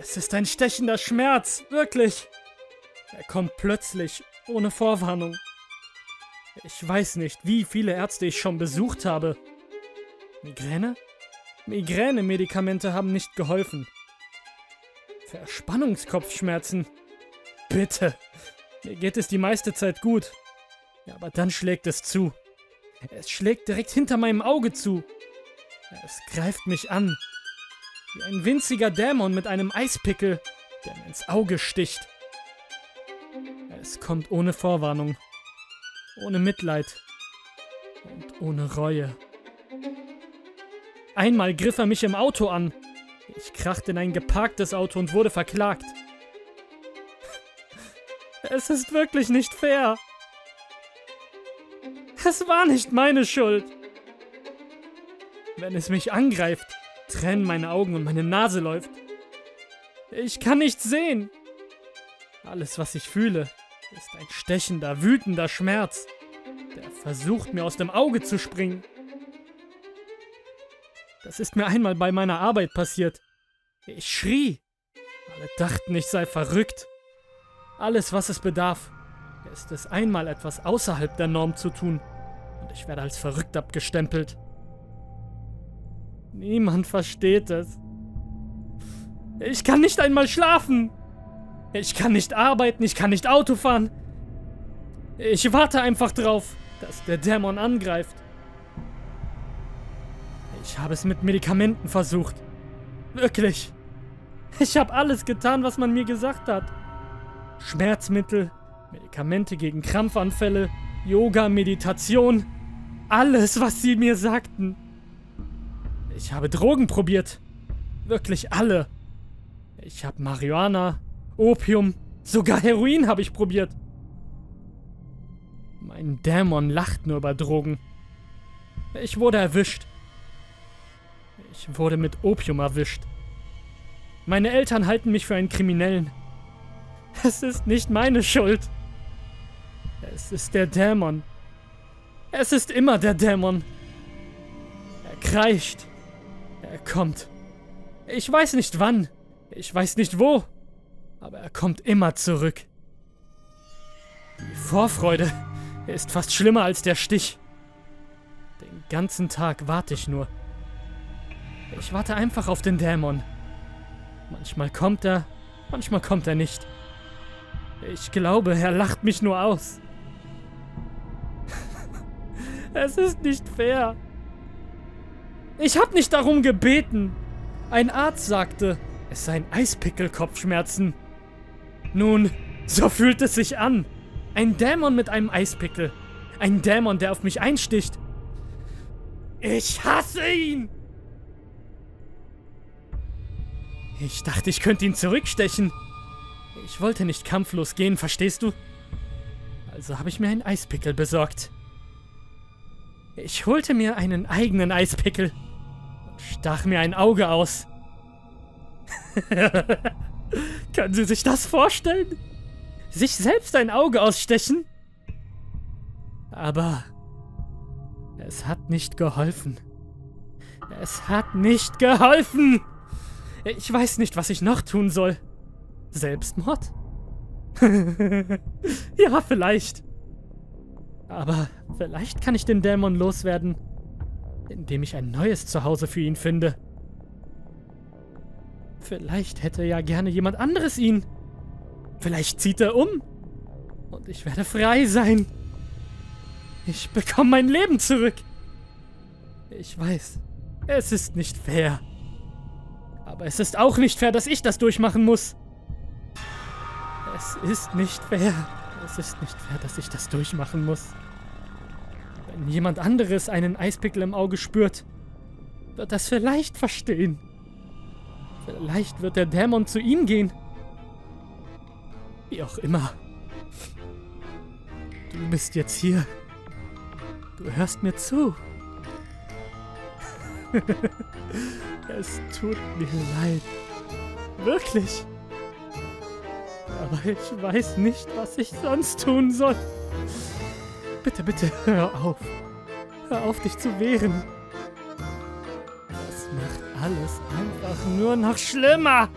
Es ist ein stechender Schmerz, wirklich. Er kommt plötzlich, ohne Vorwarnung. Ich weiß nicht, wie viele Ärzte ich schon besucht habe. Migräne? Migräne-Medikamente haben nicht geholfen. Verspannungskopfschmerzen? Bitte. Mir geht es die meiste Zeit gut. Ja, aber dann schlägt es zu. Es schlägt direkt hinter meinem Auge zu. Es greift mich an. Wie ein winziger Dämon mit einem Eispickel, der mir ins Auge sticht. Es kommt ohne Vorwarnung, ohne Mitleid und ohne Reue. Einmal griff er mich im Auto an. Ich krachte in ein geparktes Auto und wurde verklagt. Es ist wirklich nicht fair. Es war nicht meine Schuld. Wenn es mich angreift, trennen meine Augen und meine Nase läuft. Ich kann nichts sehen. Alles, was ich fühle, ist ein stechender, wütender Schmerz, der versucht, mir aus dem Auge zu springen. Das ist mir einmal bei meiner Arbeit passiert. Ich schrie. Alle dachten, ich sei verrückt. Alles, was es bedarf, ist es einmal etwas außerhalb der Norm zu tun. Und ich werde als verrückt abgestempelt. Niemand versteht es. Ich kann nicht einmal schlafen. Ich kann nicht arbeiten, ich kann nicht Auto fahren. Ich warte einfach drauf, dass der Dämon angreift. Ich habe es mit Medikamenten versucht. Wirklich. Ich habe alles getan, was man mir gesagt hat. Schmerzmittel, Medikamente gegen Krampfanfälle, Yoga, Meditation. Alles, was sie mir sagten. Ich habe Drogen probiert. Wirklich alle. Ich habe Marihuana, Opium, sogar Heroin habe ich probiert. Mein Dämon lacht nur über Drogen. Ich wurde erwischt. Ich wurde mit Opium erwischt. Meine Eltern halten mich für einen Kriminellen. Es ist nicht meine Schuld. Es ist der Dämon. Es ist immer der Dämon. Er kreischt. Er kommt. Ich weiß nicht wann. Ich weiß nicht wo. Aber er kommt immer zurück. Die Vorfreude ist fast schlimmer als der Stich. Den ganzen Tag warte ich nur. Ich warte einfach auf den Dämon. Manchmal kommt er, manchmal kommt er nicht. Ich glaube, er lacht mich nur aus. es ist nicht fair. Ich hab nicht darum gebeten. Ein Arzt sagte, es seien Eispickel-Kopfschmerzen. Nun, so fühlt es sich an. Ein Dämon mit einem Eispickel. Ein Dämon, der auf mich einsticht. Ich hasse ihn! Ich dachte, ich könnte ihn zurückstechen. Ich wollte nicht kampflos gehen, verstehst du? Also habe ich mir einen Eispickel besorgt. Ich holte mir einen eigenen Eispickel stach mir ein Auge aus. Können Sie sich das vorstellen? Sich selbst ein Auge ausstechen? Aber es hat nicht geholfen. Es hat nicht geholfen. Ich weiß nicht, was ich noch tun soll. Selbstmord? ja, vielleicht. Aber vielleicht kann ich den Dämon loswerden indem ich ein neues Zuhause für ihn finde. Vielleicht hätte ja gerne jemand anderes ihn. Vielleicht zieht er um. Und ich werde frei sein. Ich bekomme mein Leben zurück. Ich weiß, es ist nicht fair. Aber es ist auch nicht fair, dass ich das durchmachen muss. Es ist nicht fair. Es ist nicht fair, dass ich das durchmachen muss. Wenn jemand anderes einen Eispickel im Auge spürt, wird das vielleicht verstehen. Vielleicht wird der Dämon zu ihm gehen. Wie auch immer. Du bist jetzt hier. Du hörst mir zu. es tut mir leid. Wirklich. Aber ich weiß nicht, was ich sonst tun soll. Bitte, bitte, hör auf. Hör auf, dich zu wehren. Das macht alles einfach nur noch schlimmer.